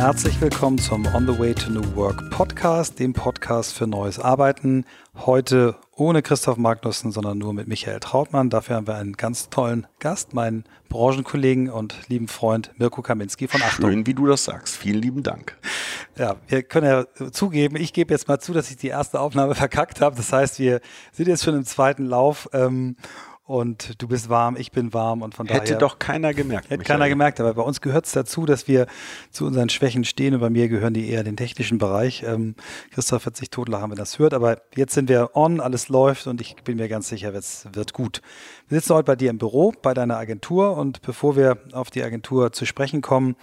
Herzlich willkommen zum On the Way to New Work Podcast, dem Podcast für neues Arbeiten. Heute ohne Christoph Magnussen, sondern nur mit Michael Trautmann. Dafür haben wir einen ganz tollen Gast, meinen Branchenkollegen und lieben Freund Mirko Kaminski von Achtung. Schön, wie du das sagst. Vielen lieben Dank. Ja, wir können ja zugeben, ich gebe jetzt mal zu, dass ich die erste Aufnahme verkackt habe. Das heißt, wir sind jetzt schon im zweiten Lauf. Ähm, und du bist warm, ich bin warm und von hätte daher. Hätte doch keiner gemerkt. Hätte keiner gemerkt, aber bei uns gehört es dazu, dass wir zu unseren Schwächen stehen und bei mir gehören die eher den technischen Bereich. Ähm, Christoph wird sich totlachen, wenn das hört, aber jetzt sind wir on, alles läuft und ich bin mir ganz sicher, es wird gut. Wir sitzen heute bei dir im Büro, bei deiner Agentur und bevor wir auf die Agentur zu sprechen kommen,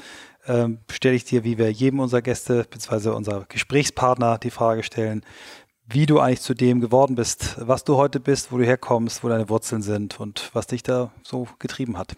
ähm, stelle ich dir, wie wir jedem unserer Gäste bzw. unserer Gesprächspartner die Frage stellen, wie du eigentlich zu dem geworden bist, was du heute bist, wo du herkommst, wo deine Wurzeln sind und was dich da so getrieben hat.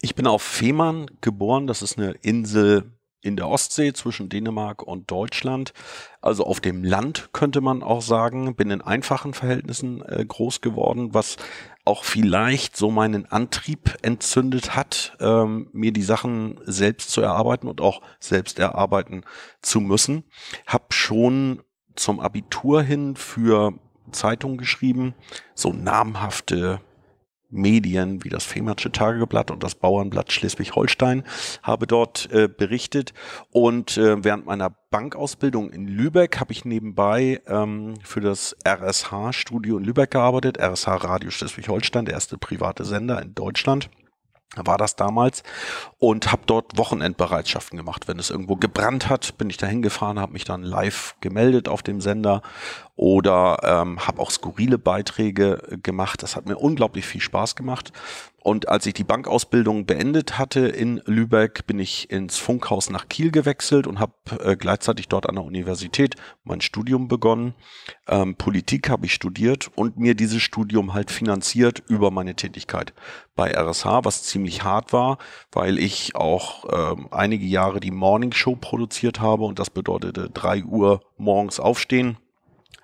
Ich bin auf Fehmarn geboren. Das ist eine Insel in der Ostsee zwischen Dänemark und Deutschland. Also auf dem Land könnte man auch sagen. Bin in einfachen Verhältnissen äh, groß geworden, was auch vielleicht so meinen Antrieb entzündet hat, ähm, mir die Sachen selbst zu erarbeiten und auch selbst erarbeiten zu müssen. Hab schon zum Abitur hin für Zeitungen geschrieben, so namhafte Medien wie das Fehmarnsche Tageblatt und das Bauernblatt Schleswig-Holstein habe dort äh, berichtet. Und äh, während meiner Bankausbildung in Lübeck habe ich nebenbei ähm, für das RSH-Studio in Lübeck gearbeitet, RSH Radio Schleswig-Holstein, der erste private Sender in Deutschland war das damals und habe dort Wochenendbereitschaften gemacht. Wenn es irgendwo gebrannt hat, bin ich da hingefahren, habe mich dann live gemeldet auf dem Sender oder ähm, habe auch skurrile Beiträge gemacht. Das hat mir unglaublich viel Spaß gemacht. Und als ich die Bankausbildung beendet hatte in Lübeck, bin ich ins Funkhaus nach Kiel gewechselt und habe äh, gleichzeitig dort an der Universität mein Studium begonnen. Ähm, Politik habe ich studiert und mir dieses Studium halt finanziert über meine Tätigkeit bei RSH, was ziemlich hart war, weil ich auch ähm, einige Jahre die Morning Show produziert habe und das bedeutete drei Uhr morgens aufstehen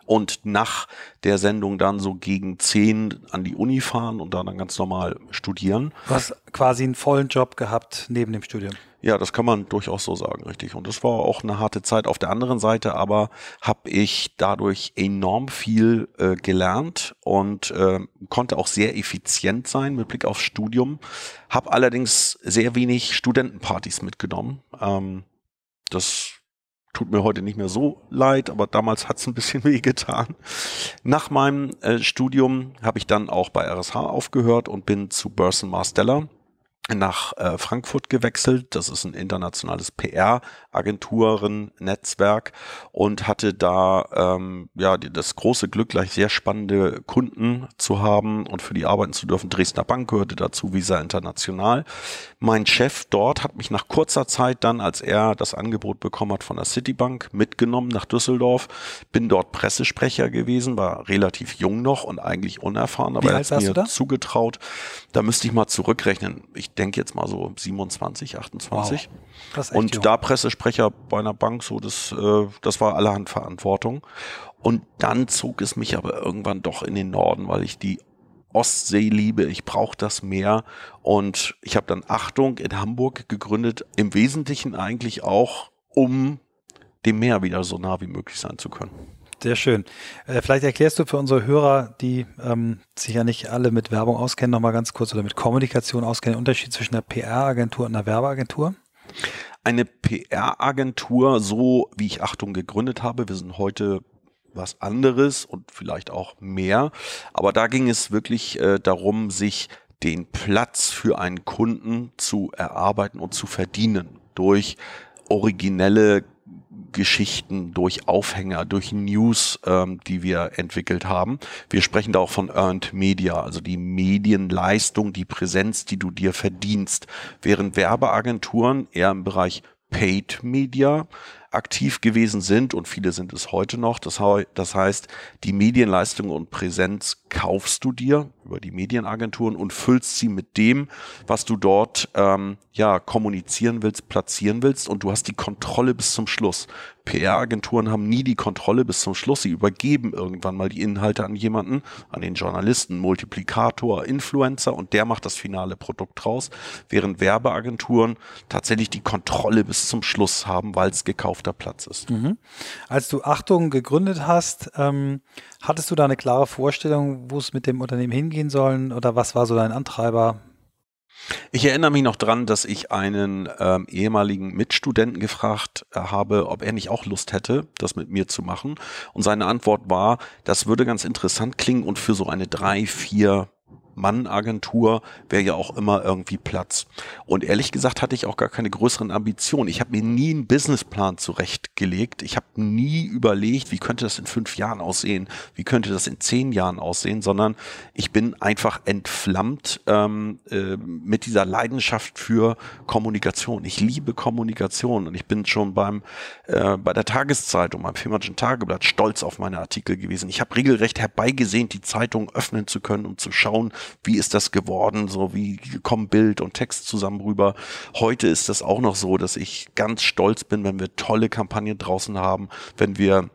und nach der Sendung dann so gegen zehn an die Uni fahren und dann, dann ganz normal studieren. Du hast quasi einen vollen Job gehabt neben dem Studium. Ja, das kann man durchaus so sagen, richtig. Und das war auch eine harte Zeit. Auf der anderen Seite aber habe ich dadurch enorm viel äh, gelernt und äh, konnte auch sehr effizient sein mit Blick aufs Studium. Habe allerdings sehr wenig Studentenpartys mitgenommen. Ähm, das tut mir heute nicht mehr so leid, aber damals hat es ein bisschen weh getan. Nach meinem äh, Studium habe ich dann auch bei RSH aufgehört und bin zu Burson Marsteller nach äh, Frankfurt gewechselt. Das ist ein internationales PR-Agenturen-Netzwerk und hatte da ähm, ja das große Glück, gleich sehr spannende Kunden zu haben und für die arbeiten zu dürfen. Dresdner Bank gehörte dazu, Visa International. Mein Chef dort hat mich nach kurzer Zeit dann, als er das Angebot bekommen hat von der Citibank, mitgenommen nach Düsseldorf. Bin dort Pressesprecher gewesen, war relativ jung noch und eigentlich unerfahren, aber er hat mir zugetraut. Da müsste ich mal zurückrechnen. Ich denke jetzt mal so 27, 28. Wow. Und jung. da Pressesprecher bei einer Bank, so das, äh, das war allerhand Verantwortung. Und dann zog es mich aber irgendwann doch in den Norden, weil ich die Ostsee liebe, ich brauche das Meer und ich habe dann Achtung in Hamburg gegründet, im Wesentlichen eigentlich auch, um dem Meer wieder so nah wie möglich sein zu können. Sehr schön. Äh, vielleicht erklärst du für unsere Hörer, die ähm, sich ja nicht alle mit Werbung auskennen, nochmal ganz kurz oder mit Kommunikation auskennen, den Unterschied zwischen einer PR-Agentur und einer Werbeagentur? Eine PR-Agentur, so wie ich Achtung gegründet habe, wir sind heute was anderes und vielleicht auch mehr, aber da ging es wirklich äh, darum, sich den Platz für einen Kunden zu erarbeiten und zu verdienen durch originelle Geschichten, durch Aufhänger, durch News, ähm, die wir entwickelt haben. Wir sprechen da auch von Earned Media, also die Medienleistung, die Präsenz, die du dir verdienst. Während Werbeagenturen eher im Bereich Paid Media aktiv gewesen sind und viele sind es heute noch. Das, das heißt, die Medienleistung und Präsenz kaufst du dir. über die Medienagenturen und füllst sie mit dem, was du dort ähm, ja kommunizieren willst, platzieren willst und du hast die Kontrolle bis zum Schluss. PR-Agenturen haben nie die Kontrolle bis zum Schluss. Sie übergeben irgendwann mal die Inhalte an jemanden, an den Journalisten, Multiplikator, Influencer und der macht das finale Produkt raus, während Werbeagenturen tatsächlich die Kontrolle bis zum Schluss haben, weil es gekaufter Platz ist. Mhm. Als du Achtung gegründet hast, ähm, hattest du da eine klare Vorstellung, wo es mit dem Unternehmen hingehen soll oder was war so dein Antreiber? Ich erinnere mich noch dran, dass ich einen ähm, ehemaligen Mitstudenten gefragt äh, habe, ob er nicht auch Lust hätte, das mit mir zu machen. Und seine Antwort war, das würde ganz interessant klingen und für so eine drei, vier Mann-Agentur wäre ja auch immer irgendwie Platz. Und ehrlich gesagt hatte ich auch gar keine größeren Ambitionen. Ich habe mir nie einen Businessplan zurechtgelegt. Ich habe nie überlegt, wie könnte das in fünf Jahren aussehen, wie könnte das in zehn Jahren aussehen, sondern ich bin einfach entflammt ähm, äh, mit dieser Leidenschaft für Kommunikation. Ich liebe Kommunikation und ich bin schon beim äh, bei der Tageszeitung, beim Firmatischen Tageblatt stolz auf meine Artikel gewesen. Ich habe regelrecht herbeigesehnt, die Zeitung öffnen zu können, um zu schauen, wie ist das geworden, so wie kommen Bild und Text zusammen rüber. Heute ist das auch noch so, dass ich ganz stolz bin, wenn wir tolle Kampagnen draußen haben, wenn wir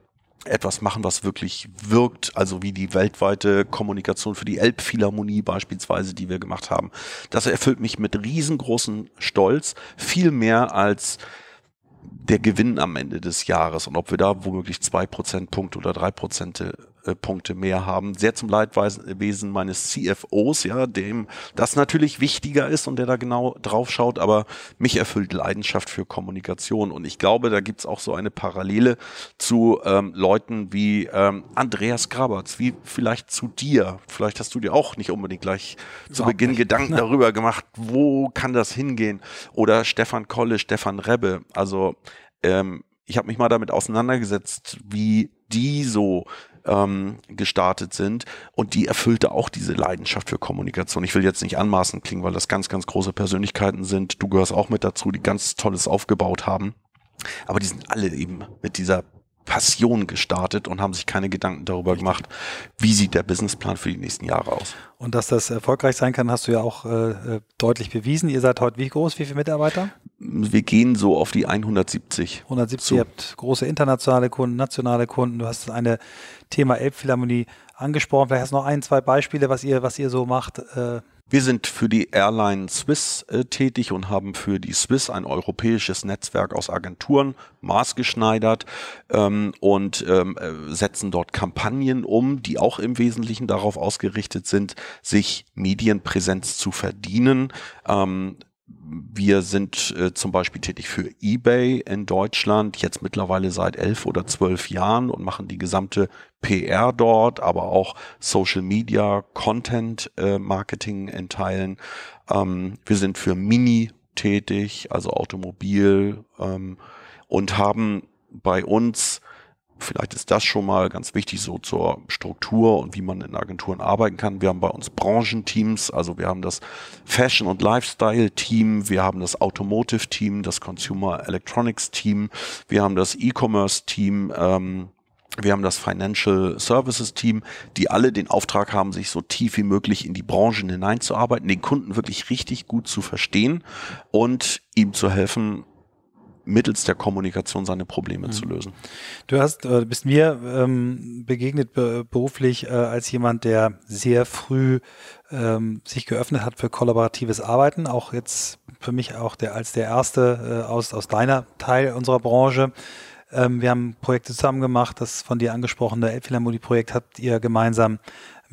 etwas machen, was wirklich wirkt, also wie die weltweite Kommunikation für die Elbphilharmonie beispielsweise, die wir gemacht haben. Das erfüllt mich mit riesengroßen Stolz, viel mehr als der Gewinn am Ende des Jahres und ob wir da womöglich zwei Prozentpunkte oder drei Prozent äh, Punkte mehr haben. Sehr zum Leidwesen meines CFOs, ja, dem das natürlich wichtiger ist und der da genau drauf schaut, aber mich erfüllt Leidenschaft für Kommunikation. Und ich glaube, da gibt's auch so eine Parallele zu ähm, Leuten wie ähm, Andreas Graberts, wie vielleicht zu dir. Vielleicht hast du dir auch nicht unbedingt gleich Überhaupt zu Beginn nicht. Gedanken darüber gemacht, wo kann das hingehen? Oder Stefan Kolle, Stefan Rebbe. Also ähm, ich habe mich mal damit auseinandergesetzt, wie die so ähm, gestartet sind und die erfüllte auch diese Leidenschaft für Kommunikation. Ich will jetzt nicht anmaßend klingen, weil das ganz, ganz große Persönlichkeiten sind. Du gehörst auch mit dazu, die ganz Tolles aufgebaut haben. Aber die sind alle eben mit dieser Passion gestartet und haben sich keine Gedanken darüber gemacht, wie sieht der Businessplan für die nächsten Jahre aus. Und dass das erfolgreich sein kann, hast du ja auch äh, äh deutlich bewiesen. Ihr seid heute wie groß? Wie viele Mitarbeiter? Wir gehen so auf die 170. 170, so. ihr habt große internationale Kunden, nationale Kunden. Du hast eine Thema Elbphilharmonie angesprochen. Vielleicht hast du noch ein, zwei Beispiele, was ihr, was ihr so macht. Äh wir sind für die Airline Swiss äh, tätig und haben für die Swiss ein europäisches Netzwerk aus Agenturen maßgeschneidert ähm, und ähm, äh, setzen dort Kampagnen um, die auch im Wesentlichen darauf ausgerichtet sind, sich Medienpräsenz zu verdienen. Ähm, wir sind äh, zum Beispiel tätig für eBay in Deutschland, jetzt mittlerweile seit elf oder zwölf Jahren und machen die gesamte PR dort, aber auch Social Media, Content äh, Marketing in Teilen. Ähm, wir sind für Mini tätig, also Automobil ähm, und haben bei uns Vielleicht ist das schon mal ganz wichtig so zur Struktur und wie man in Agenturen arbeiten kann. Wir haben bei uns Branchenteams, also wir haben das Fashion- und Lifestyle-Team, wir haben das Automotive-Team, das Consumer Electronics-Team, wir haben das E-Commerce-Team, ähm, wir haben das Financial Services Team, die alle den Auftrag haben, sich so tief wie möglich in die Branchen hineinzuarbeiten, den Kunden wirklich richtig gut zu verstehen und ihm zu helfen, mittels der Kommunikation seine Probleme mhm. zu lösen. Du hast, äh, bist mir ähm, begegnet be beruflich äh, als jemand, der sehr früh ähm, sich geöffnet hat für kollaboratives Arbeiten. Auch jetzt für mich auch der als der erste äh, aus aus deiner Teil unserer Branche. Ähm, wir haben Projekte zusammen gemacht. Das von dir angesprochene Elbphilharmonie-Projekt habt ihr gemeinsam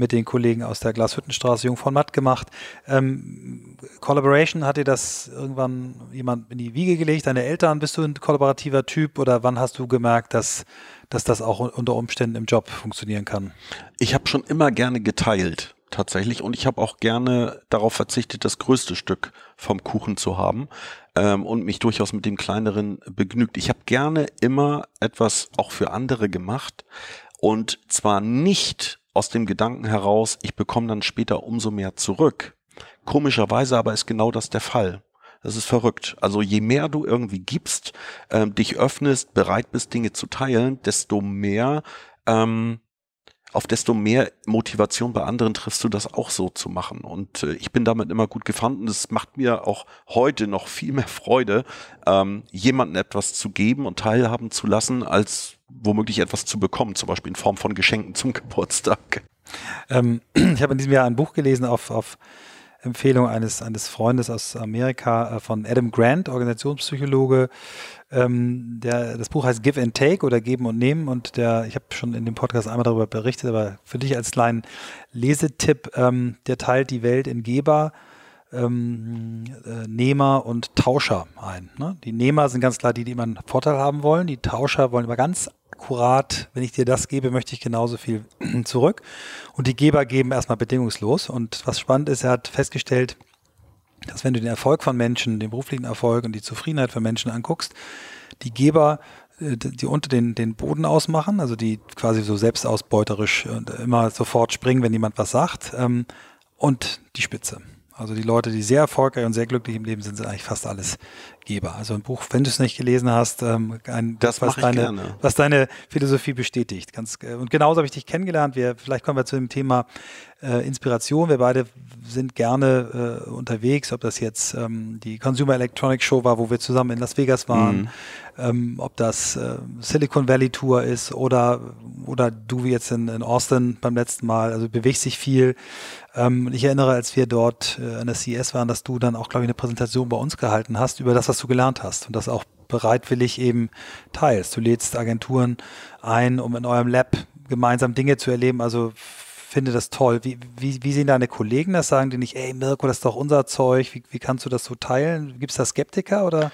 mit den Kollegen aus der Glashüttenstraße Jung von Matt gemacht. Ähm, Collaboration, hat dir das irgendwann jemand in die Wiege gelegt? Deine Eltern, bist du ein kollaborativer Typ oder wann hast du gemerkt, dass, dass das auch unter Umständen im Job funktionieren kann? Ich habe schon immer gerne geteilt tatsächlich. Und ich habe auch gerne darauf verzichtet, das größte Stück vom Kuchen zu haben ähm, und mich durchaus mit dem kleineren begnügt. Ich habe gerne immer etwas auch für andere gemacht und zwar nicht aus dem Gedanken heraus, ich bekomme dann später umso mehr zurück. Komischerweise aber ist genau das der Fall. Das ist verrückt. Also je mehr du irgendwie gibst, ähm, dich öffnest, bereit bist, Dinge zu teilen, desto mehr ähm, auf desto mehr Motivation bei anderen triffst du das auch so zu machen. Und äh, ich bin damit immer gut gefahren es macht mir auch heute noch viel mehr Freude, ähm, jemandem etwas zu geben und teilhaben zu lassen, als womöglich etwas zu bekommen, zum Beispiel in Form von Geschenken zum Geburtstag. Ähm, ich habe in diesem Jahr ein Buch gelesen auf, auf Empfehlung eines, eines Freundes aus Amerika äh, von Adam Grant, Organisationspsychologe. Ähm, der, das Buch heißt Give and Take oder Geben und Nehmen und der, ich habe schon in dem Podcast einmal darüber berichtet, aber für dich als kleinen Lesetipp, ähm, der teilt die Welt in Geber, ähm, äh, Nehmer und Tauscher ein. Ne? Die Nehmer sind ganz klar die, die immer einen Vorteil haben wollen. Die Tauscher wollen immer ganz akkurat, wenn ich dir das gebe, möchte ich genauso viel zurück. Und die Geber geben erstmal bedingungslos. Und was spannend ist, er hat festgestellt, dass wenn du den Erfolg von Menschen, den beruflichen Erfolg und die Zufriedenheit von Menschen anguckst, die Geber äh, die unter den, den Boden ausmachen, also die quasi so selbstausbeuterisch immer sofort springen, wenn jemand was sagt, ähm, und die Spitze. Also die Leute, die sehr erfolgreich und sehr glücklich im Leben sind, sind eigentlich fast alles Geber. Also ein Buch, wenn du es nicht gelesen hast, ähm, ein das was, deine, gerne. was deine Philosophie bestätigt. Ganz, äh, und genauso habe ich dich kennengelernt. Wir, vielleicht kommen wir zu dem Thema äh, Inspiration. Wir beide sind gerne äh, unterwegs, ob das jetzt ähm, die Consumer Electronics Show war, wo wir zusammen in Las Vegas waren, mhm. Ähm, ob das äh, Silicon Valley Tour ist oder, oder du wie jetzt in, in Austin beim letzten Mal. Also bewegst sich viel. Ähm, ich erinnere, als wir dort äh, an der CES waren, dass du dann auch, glaube ich, eine Präsentation bei uns gehalten hast über das, was du gelernt hast und das auch bereitwillig eben teilst. Du lädst Agenturen ein, um in eurem Lab gemeinsam Dinge zu erleben. Also finde das toll. Wie, wie, wie sehen deine Kollegen das? Sagen die nicht, ey Mirko, das ist doch unser Zeug. Wie, wie kannst du das so teilen? Gibt es da Skeptiker oder?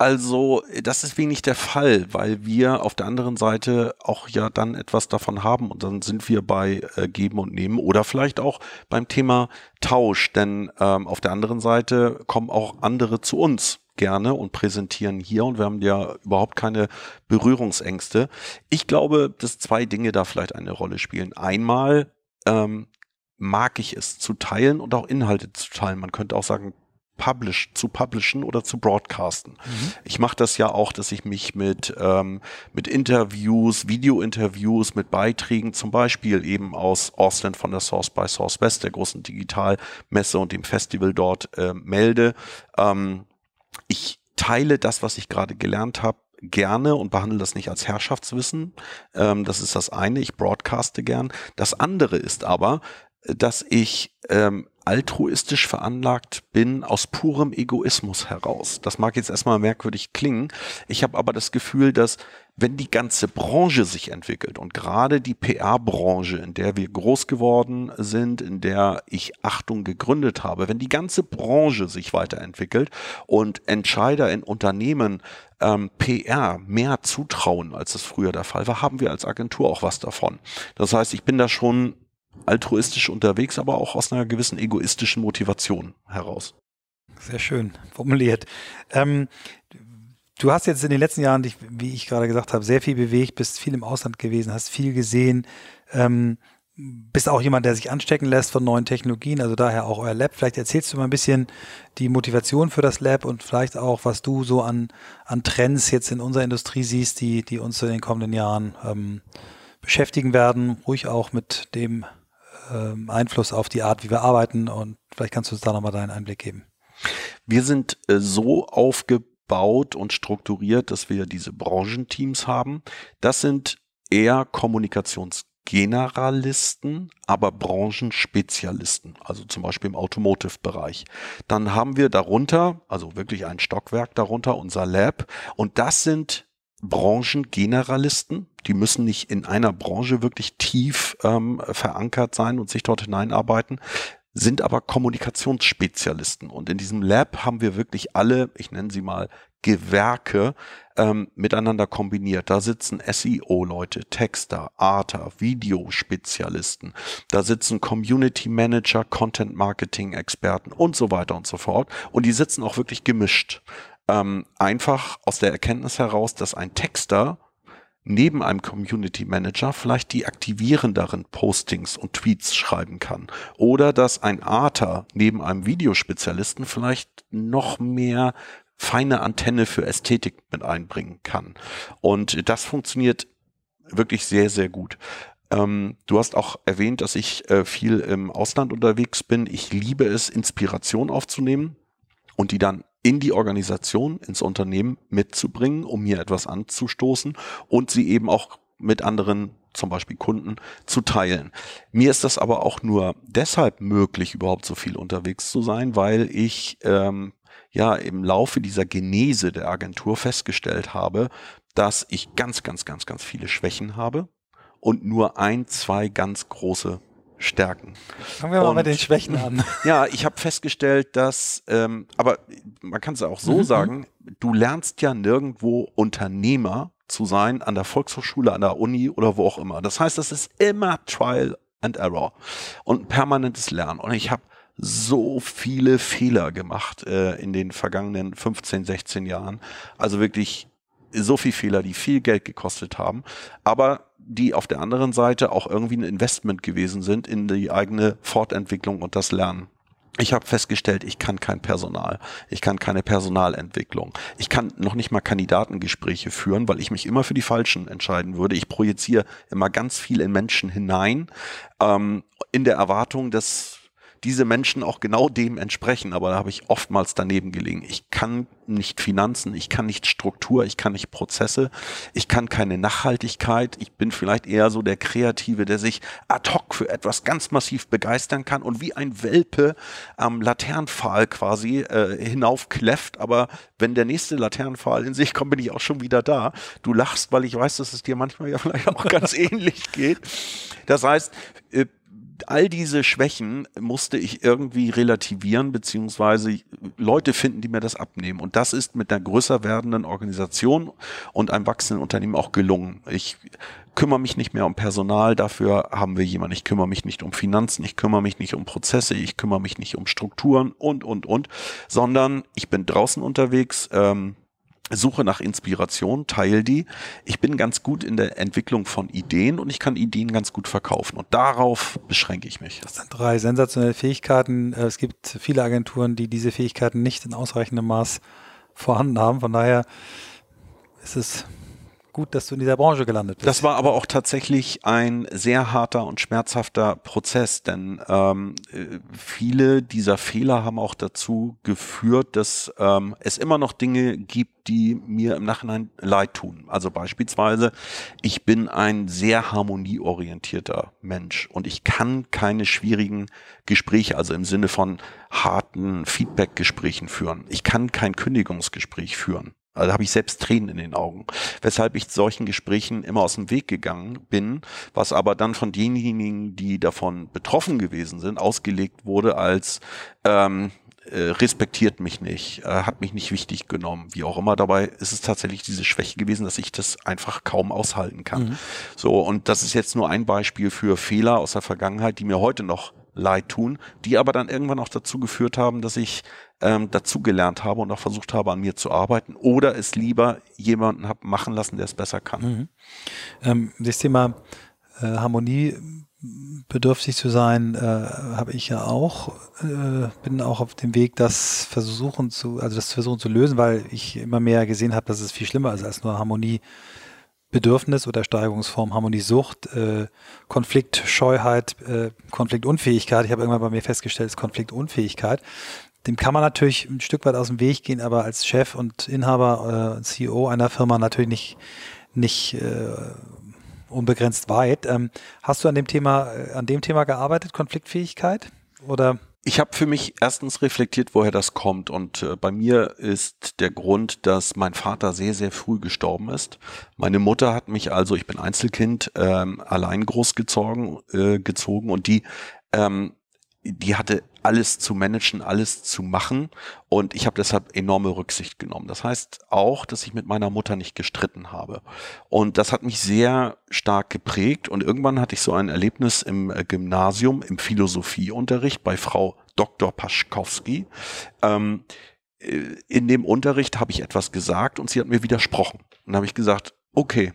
Also, das ist wenig der Fall, weil wir auf der anderen Seite auch ja dann etwas davon haben und dann sind wir bei äh, Geben und Nehmen oder vielleicht auch beim Thema Tausch, denn ähm, auf der anderen Seite kommen auch andere zu uns gerne und präsentieren hier und wir haben ja überhaupt keine Berührungsängste. Ich glaube, dass zwei Dinge da vielleicht eine Rolle spielen. Einmal ähm, mag ich es zu teilen und auch Inhalte zu teilen. Man könnte auch sagen, publish, zu publishen oder zu broadcasten. Mhm. Ich mache das ja auch, dass ich mich mit, ähm, mit Interviews, Video-Interviews, mit Beiträgen, zum Beispiel eben aus Austin von der Source by Source West, der großen Digitalmesse und dem Festival dort äh, melde. Ähm, ich teile das, was ich gerade gelernt habe, gerne und behandle das nicht als Herrschaftswissen. Ähm, das ist das eine. Ich broadcaste gern. Das andere ist aber, dass ich ähm, altruistisch veranlagt bin aus purem Egoismus heraus. Das mag jetzt erstmal merkwürdig klingen. Ich habe aber das Gefühl, dass wenn die ganze Branche sich entwickelt und gerade die PR-Branche, in der wir groß geworden sind, in der ich Achtung gegründet habe, wenn die ganze Branche sich weiterentwickelt und Entscheider in Unternehmen ähm, PR mehr zutrauen, als es früher der Fall war, haben wir als Agentur auch was davon. Das heißt, ich bin da schon altruistisch unterwegs, aber auch aus einer gewissen egoistischen Motivation heraus. Sehr schön formuliert. Ähm, du hast jetzt in den letzten Jahren dich, wie ich gerade gesagt habe, sehr viel bewegt, bist viel im Ausland gewesen, hast viel gesehen, ähm, bist auch jemand, der sich anstecken lässt von neuen Technologien, also daher auch euer Lab. Vielleicht erzählst du mal ein bisschen die Motivation für das Lab und vielleicht auch, was du so an, an Trends jetzt in unserer Industrie siehst, die, die uns in den kommenden Jahren ähm, beschäftigen werden, ruhig auch mit dem ähm, Einfluss auf die Art, wie wir arbeiten und vielleicht kannst du uns da nochmal deinen Einblick geben. Wir sind äh, so aufgebaut und strukturiert, dass wir diese Branchenteams haben. Das sind eher Kommunikationsgeneralisten, aber Branchenspezialisten, also zum Beispiel im Automotive-Bereich. Dann haben wir darunter, also wirklich ein Stockwerk darunter, unser Lab. Und das sind Branchengeneralisten. Die müssen nicht in einer Branche wirklich tief ähm, verankert sein und sich dort hineinarbeiten, sind aber Kommunikationsspezialisten. Und in diesem Lab haben wir wirklich alle, ich nenne sie mal Gewerke, ähm, miteinander kombiniert. Da sitzen SEO-Leute, Texter, Arter, Videospezialisten. Da sitzen Community Manager, Content Marketing Experten und so weiter und so fort. Und die sitzen auch wirklich gemischt. Ähm, einfach aus der Erkenntnis heraus, dass ein Texter neben einem Community Manager vielleicht die aktivierenderen Postings und Tweets schreiben kann. Oder dass ein Arter neben einem Videospezialisten vielleicht noch mehr feine Antenne für Ästhetik mit einbringen kann. Und das funktioniert wirklich sehr, sehr gut. Ähm, du hast auch erwähnt, dass ich äh, viel im Ausland unterwegs bin. Ich liebe es, Inspiration aufzunehmen und die dann in die Organisation, ins Unternehmen mitzubringen, um hier etwas anzustoßen und sie eben auch mit anderen zum Beispiel Kunden zu teilen. Mir ist das aber auch nur deshalb möglich, überhaupt so viel unterwegs zu sein, weil ich ähm, ja im Laufe dieser Genese der Agentur festgestellt habe, dass ich ganz, ganz, ganz, ganz viele Schwächen habe und nur ein, zwei ganz große Stärken. Fangen wir mal und, mit den Schwächen an. Ja, ich habe festgestellt, dass, ähm, aber man kann es auch so mhm. sagen, du lernst ja nirgendwo Unternehmer zu sein, an der Volkshochschule, an der Uni oder wo auch immer. Das heißt, das ist immer Trial and Error und permanentes Lernen. Und ich habe so viele Fehler gemacht äh, in den vergangenen 15, 16 Jahren. Also wirklich so viel Fehler, die viel Geld gekostet haben, aber die auf der anderen Seite auch irgendwie ein Investment gewesen sind in die eigene Fortentwicklung und das Lernen. Ich habe festgestellt, ich kann kein Personal, ich kann keine Personalentwicklung, ich kann noch nicht mal Kandidatengespräche führen, weil ich mich immer für die Falschen entscheiden würde. Ich projiziere immer ganz viel in Menschen hinein, ähm, in der Erwartung, dass diese Menschen auch genau dem entsprechen, aber da habe ich oftmals daneben gelegen. Ich kann nicht Finanzen, ich kann nicht Struktur, ich kann nicht Prozesse, ich kann keine Nachhaltigkeit, ich bin vielleicht eher so der Kreative, der sich ad hoc für etwas ganz massiv begeistern kann und wie ein Welpe am Laternenpfahl quasi äh, hinaufkläfft, aber wenn der nächste Laternenpfahl in sich kommt, bin ich auch schon wieder da. Du lachst, weil ich weiß, dass es dir manchmal ja vielleicht auch ganz ähnlich geht. Das heißt, äh, all diese Schwächen musste ich irgendwie relativieren, beziehungsweise Leute finden, die mir das abnehmen. Und das ist mit einer größer werdenden Organisation und einem wachsenden Unternehmen auch gelungen. Ich kümmere mich nicht mehr um Personal, dafür haben wir jemanden. Ich kümmere mich nicht um Finanzen, ich kümmere mich nicht um Prozesse, ich kümmere mich nicht um Strukturen und, und, und, sondern ich bin draußen unterwegs, ähm, Suche nach Inspiration, teile die. Ich bin ganz gut in der Entwicklung von Ideen und ich kann Ideen ganz gut verkaufen. Und darauf beschränke ich mich. Das sind drei sensationelle Fähigkeiten. Äh, es gibt viele Agenturen, die diese Fähigkeiten nicht in ausreichendem Maß vorhanden haben. Von daher ist es gut, dass du in dieser Branche gelandet bist. Das war aber auch tatsächlich ein sehr harter und schmerzhafter Prozess, denn ähm, viele dieser Fehler haben auch dazu geführt, dass ähm, es immer noch Dinge gibt, die mir im Nachhinein leid tun. Also beispielsweise, ich bin ein sehr harmonieorientierter Mensch und ich kann keine schwierigen Gespräche, also im Sinne von harten Feedback-Gesprächen führen. Ich kann kein Kündigungsgespräch führen. Also habe ich selbst Tränen in den Augen. Weshalb ich solchen Gesprächen immer aus dem Weg gegangen bin, was aber dann von denjenigen, die davon betroffen gewesen sind, ausgelegt wurde als ähm, äh, respektiert mich nicht, äh, hat mich nicht wichtig genommen, wie auch immer. Dabei ist es tatsächlich diese Schwäche gewesen, dass ich das einfach kaum aushalten kann. Mhm. So, und das ist jetzt nur ein Beispiel für Fehler aus der Vergangenheit, die mir heute noch leid tun, die aber dann irgendwann auch dazu geführt haben, dass ich ähm, dazugelernt habe und auch versucht habe, an mir zu arbeiten oder es lieber jemanden habe machen lassen, der es besser kann. Mhm. Ähm, das Thema äh, Harmonie bedürftig zu sein, äh, habe ich ja auch, äh, bin auch auf dem Weg, das versuchen zu, also das versuchen zu lösen, weil ich immer mehr gesehen habe, dass es viel schlimmer ist als nur Harmonie Bedürfnis oder Steigerungsform Harmoniesucht, äh, Konfliktscheuheit, äh, Konfliktunfähigkeit. Ich habe irgendwann bei mir festgestellt, es ist Konfliktunfähigkeit. Dem kann man natürlich ein Stück weit aus dem Weg gehen, aber als Chef und Inhaber, äh, CEO einer Firma natürlich nicht, nicht äh, unbegrenzt weit. Ähm, hast du an dem Thema, äh, an dem Thema gearbeitet, Konfliktfähigkeit? Oder? Ich habe für mich erstens reflektiert, woher das kommt. Und äh, bei mir ist der Grund, dass mein Vater sehr, sehr früh gestorben ist. Meine Mutter hat mich also, ich bin Einzelkind, ähm, allein großgezogen äh, gezogen und die ähm, die hatte alles zu managen, alles zu machen und ich habe deshalb enorme Rücksicht genommen. Das heißt auch, dass ich mit meiner Mutter nicht gestritten habe und das hat mich sehr stark geprägt und irgendwann hatte ich so ein Erlebnis im äh, Gymnasium im Philosophieunterricht bei Frau Dr. Paschkowski. Ähm, äh, in dem Unterricht habe ich etwas gesagt und sie hat mir widersprochen. Und habe ich gesagt, okay,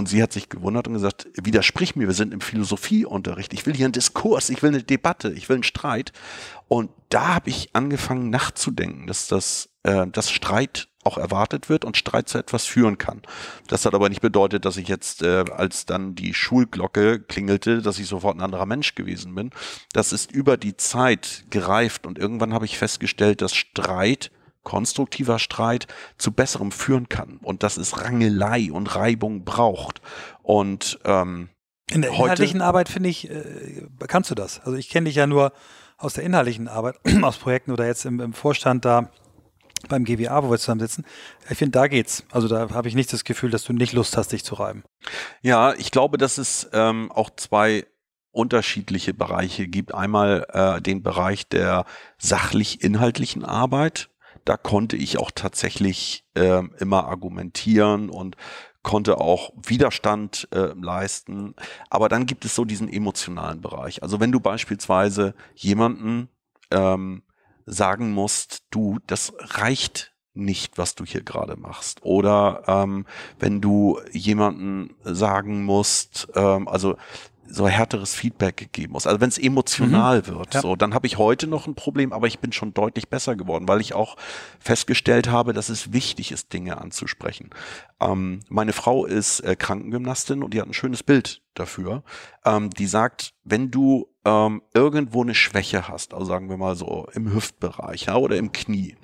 und sie hat sich gewundert und gesagt, widersprich mir, wir sind im Philosophieunterricht. Ich will hier einen Diskurs, ich will eine Debatte, ich will einen Streit. Und da habe ich angefangen nachzudenken, dass das, äh, das Streit auch erwartet wird und Streit zu etwas führen kann. Das hat aber nicht bedeutet, dass ich jetzt, äh, als dann die Schulglocke klingelte, dass ich sofort ein anderer Mensch gewesen bin. Das ist über die Zeit gereift und irgendwann habe ich festgestellt, dass Streit konstruktiver Streit zu besserem führen kann und dass es Rangelei und Reibung braucht. Und ähm, in der inhaltlichen Arbeit finde ich, äh, kannst du das. Also ich kenne dich ja nur aus der inhaltlichen Arbeit, aus Projekten oder jetzt im, im Vorstand da beim GWA, wo wir zusammen sitzen. Ich finde, da geht's. Also da habe ich nicht das Gefühl, dass du nicht Lust hast, dich zu reiben. Ja, ich glaube, dass es ähm, auch zwei unterschiedliche Bereiche gibt. Einmal äh, den Bereich der sachlich-inhaltlichen Arbeit. Da konnte ich auch tatsächlich äh, immer argumentieren und konnte auch Widerstand äh, leisten. Aber dann gibt es so diesen emotionalen Bereich. Also wenn du beispielsweise jemanden ähm, sagen musst, du, das reicht nicht, was du hier gerade machst. Oder ähm, wenn du jemanden sagen musst, ähm, also so härteres Feedback gegeben muss. Also wenn es emotional mhm. wird, ja. so, dann habe ich heute noch ein Problem, aber ich bin schon deutlich besser geworden, weil ich auch festgestellt habe, dass es wichtig ist, Dinge anzusprechen. Ähm, meine Frau ist äh, Krankengymnastin und die hat ein schönes Bild dafür. Ähm, die sagt, wenn du ähm, irgendwo eine Schwäche hast, also sagen wir mal so im Hüftbereich ja, oder im Knie,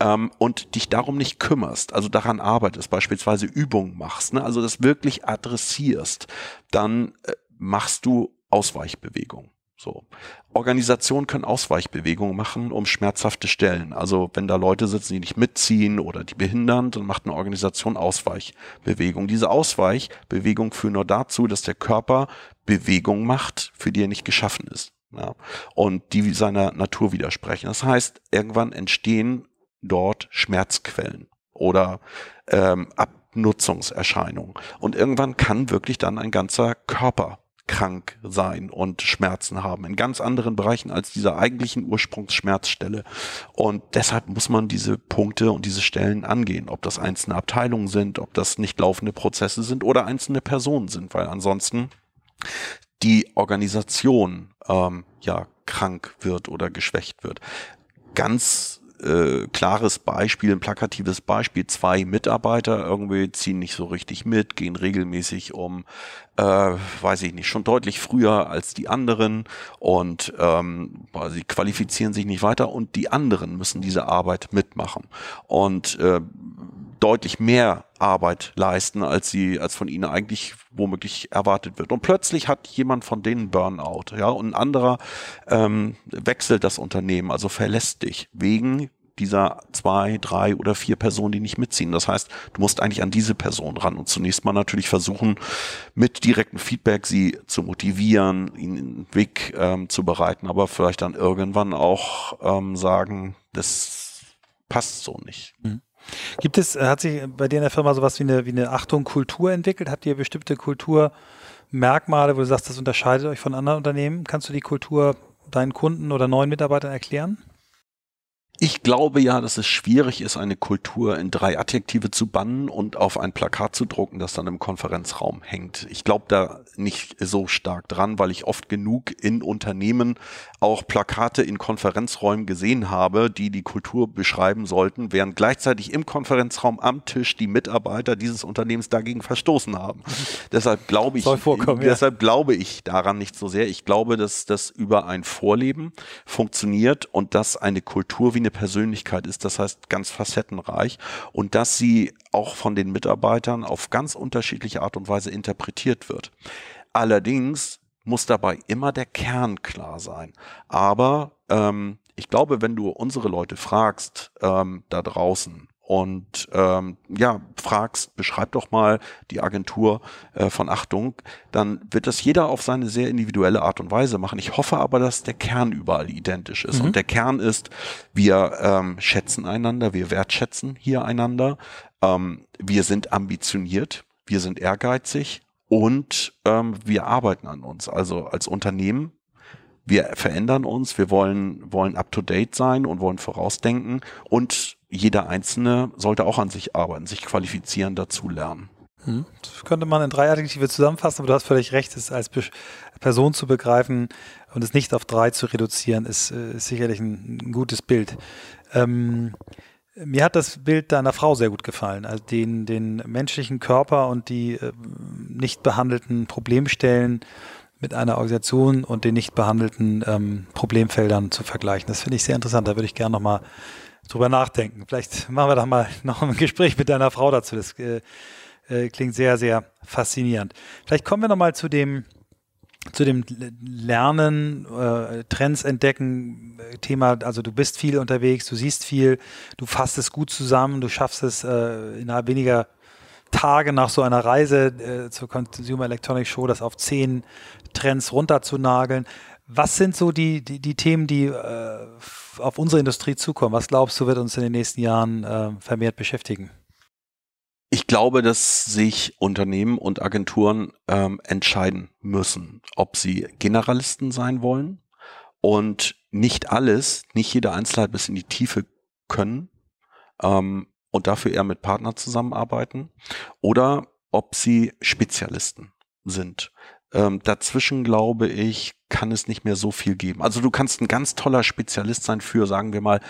ähm, und dich darum nicht kümmerst, also daran arbeitest, beispielsweise Übungen machst, ne, also das wirklich adressierst, dann äh, machst du Ausweichbewegungen. So. Organisationen können Ausweichbewegungen machen um schmerzhafte Stellen. Also wenn da Leute sitzen, die nicht mitziehen oder die behindern, dann macht eine Organisation Ausweichbewegung. Diese Ausweichbewegung führt nur dazu, dass der Körper Bewegung macht, für die er nicht geschaffen ist. Ja, und die seiner Natur widersprechen. Das heißt, irgendwann entstehen dort Schmerzquellen oder ähm, Abnutzungserscheinungen. Und irgendwann kann wirklich dann ein ganzer Körper krank sein und Schmerzen haben in ganz anderen Bereichen als dieser eigentlichen Ursprungsschmerzstelle. Und deshalb muss man diese Punkte und diese Stellen angehen, ob das einzelne Abteilungen sind, ob das nicht laufende Prozesse sind oder einzelne Personen sind, weil ansonsten die Organisation ähm, ja krank wird oder geschwächt wird. Ganz äh, klares Beispiel, ein plakatives Beispiel, zwei Mitarbeiter irgendwie ziehen nicht so richtig mit, gehen regelmäßig um, äh, weiß ich nicht, schon deutlich früher als die anderen und ähm, sie qualifizieren sich nicht weiter und die anderen müssen diese Arbeit mitmachen. Und äh, deutlich mehr Arbeit leisten, als sie, als von ihnen eigentlich womöglich erwartet wird. Und plötzlich hat jemand von denen Burnout, ja, und ein anderer ähm, wechselt das Unternehmen, also verlässt dich wegen dieser zwei, drei oder vier Personen, die nicht mitziehen. Das heißt, du musst eigentlich an diese Person ran und zunächst mal natürlich versuchen, mit direktem Feedback sie zu motivieren, ihnen einen Weg ähm, zu bereiten, aber vielleicht dann irgendwann auch ähm, sagen, das passt so nicht. Mhm. Gibt es, hat sich bei dir in der Firma sowas wie eine, wie eine Achtung Kultur entwickelt? Habt ihr bestimmte Kulturmerkmale, wo du sagst, das unterscheidet euch von anderen Unternehmen? Kannst du die Kultur deinen Kunden oder neuen Mitarbeitern erklären? Ich glaube ja, dass es schwierig ist, eine Kultur in drei Adjektive zu bannen und auf ein Plakat zu drucken, das dann im Konferenzraum hängt. Ich glaube da nicht so stark dran, weil ich oft genug in Unternehmen auch Plakate in Konferenzräumen gesehen habe, die die Kultur beschreiben sollten, während gleichzeitig im Konferenzraum am Tisch die Mitarbeiter dieses Unternehmens dagegen verstoßen haben. deshalb glaube ich, deshalb ja. glaube ich daran nicht so sehr. Ich glaube, dass das über ein Vorleben funktioniert und dass eine Kultur wie eine Persönlichkeit ist, das heißt ganz facettenreich und dass sie auch von den Mitarbeitern auf ganz unterschiedliche Art und Weise interpretiert wird. Allerdings muss dabei immer der Kern klar sein. Aber ähm, ich glaube, wenn du unsere Leute fragst ähm, da draußen, und ähm, ja, fragst, beschreib doch mal die Agentur äh, von Achtung, dann wird das jeder auf seine sehr individuelle Art und Weise machen. Ich hoffe aber, dass der Kern überall identisch ist. Mhm. Und der Kern ist, wir ähm, schätzen einander, wir wertschätzen hier einander, ähm, wir sind ambitioniert, wir sind ehrgeizig und ähm, wir arbeiten an uns. Also als Unternehmen wir verändern uns, wir wollen, wollen up to date sein und wollen vorausdenken und jeder Einzelne sollte auch an sich arbeiten, sich qualifizieren, dazu lernen. Hm. Das könnte man in drei Adjektive zusammenfassen, aber du hast völlig recht, es als Person zu begreifen und es nicht auf drei zu reduzieren, ist, äh, ist sicherlich ein, gutes Bild. Ähm, Mir hat das Bild deiner Frau sehr gut gefallen, also den, den menschlichen Körper und die äh, nicht behandelten Problemstellen mit einer Organisation und den nicht behandelten ähm, Problemfeldern zu vergleichen. Das finde ich sehr interessant. Da würde ich gerne nochmal drüber nachdenken. Vielleicht machen wir da mal noch ein Gespräch mit deiner Frau dazu. Das äh, äh, klingt sehr, sehr faszinierend. Vielleicht kommen wir nochmal zu dem, zu dem Lernen, äh, Trends entdecken, äh, Thema, also du bist viel unterwegs, du siehst viel, du fasst es gut zusammen, du schaffst es äh, innerhalb weniger Tage nach so einer Reise äh, zur Consumer Electronics Show, das auf zehn Trends runterzunageln. Was sind so die, die, die Themen, die äh, auf unsere Industrie zukommen? Was glaubst du, wird uns in den nächsten Jahren äh, vermehrt beschäftigen? Ich glaube, dass sich Unternehmen und Agenturen ähm, entscheiden müssen, ob sie Generalisten sein wollen und nicht alles, nicht jede Einzelheit bis in die Tiefe können ähm, und dafür eher mit Partnern zusammenarbeiten oder ob sie Spezialisten sind. Ähm, dazwischen glaube ich, kann es nicht mehr so viel geben. Also du kannst ein ganz toller Spezialist sein für, sagen wir mal,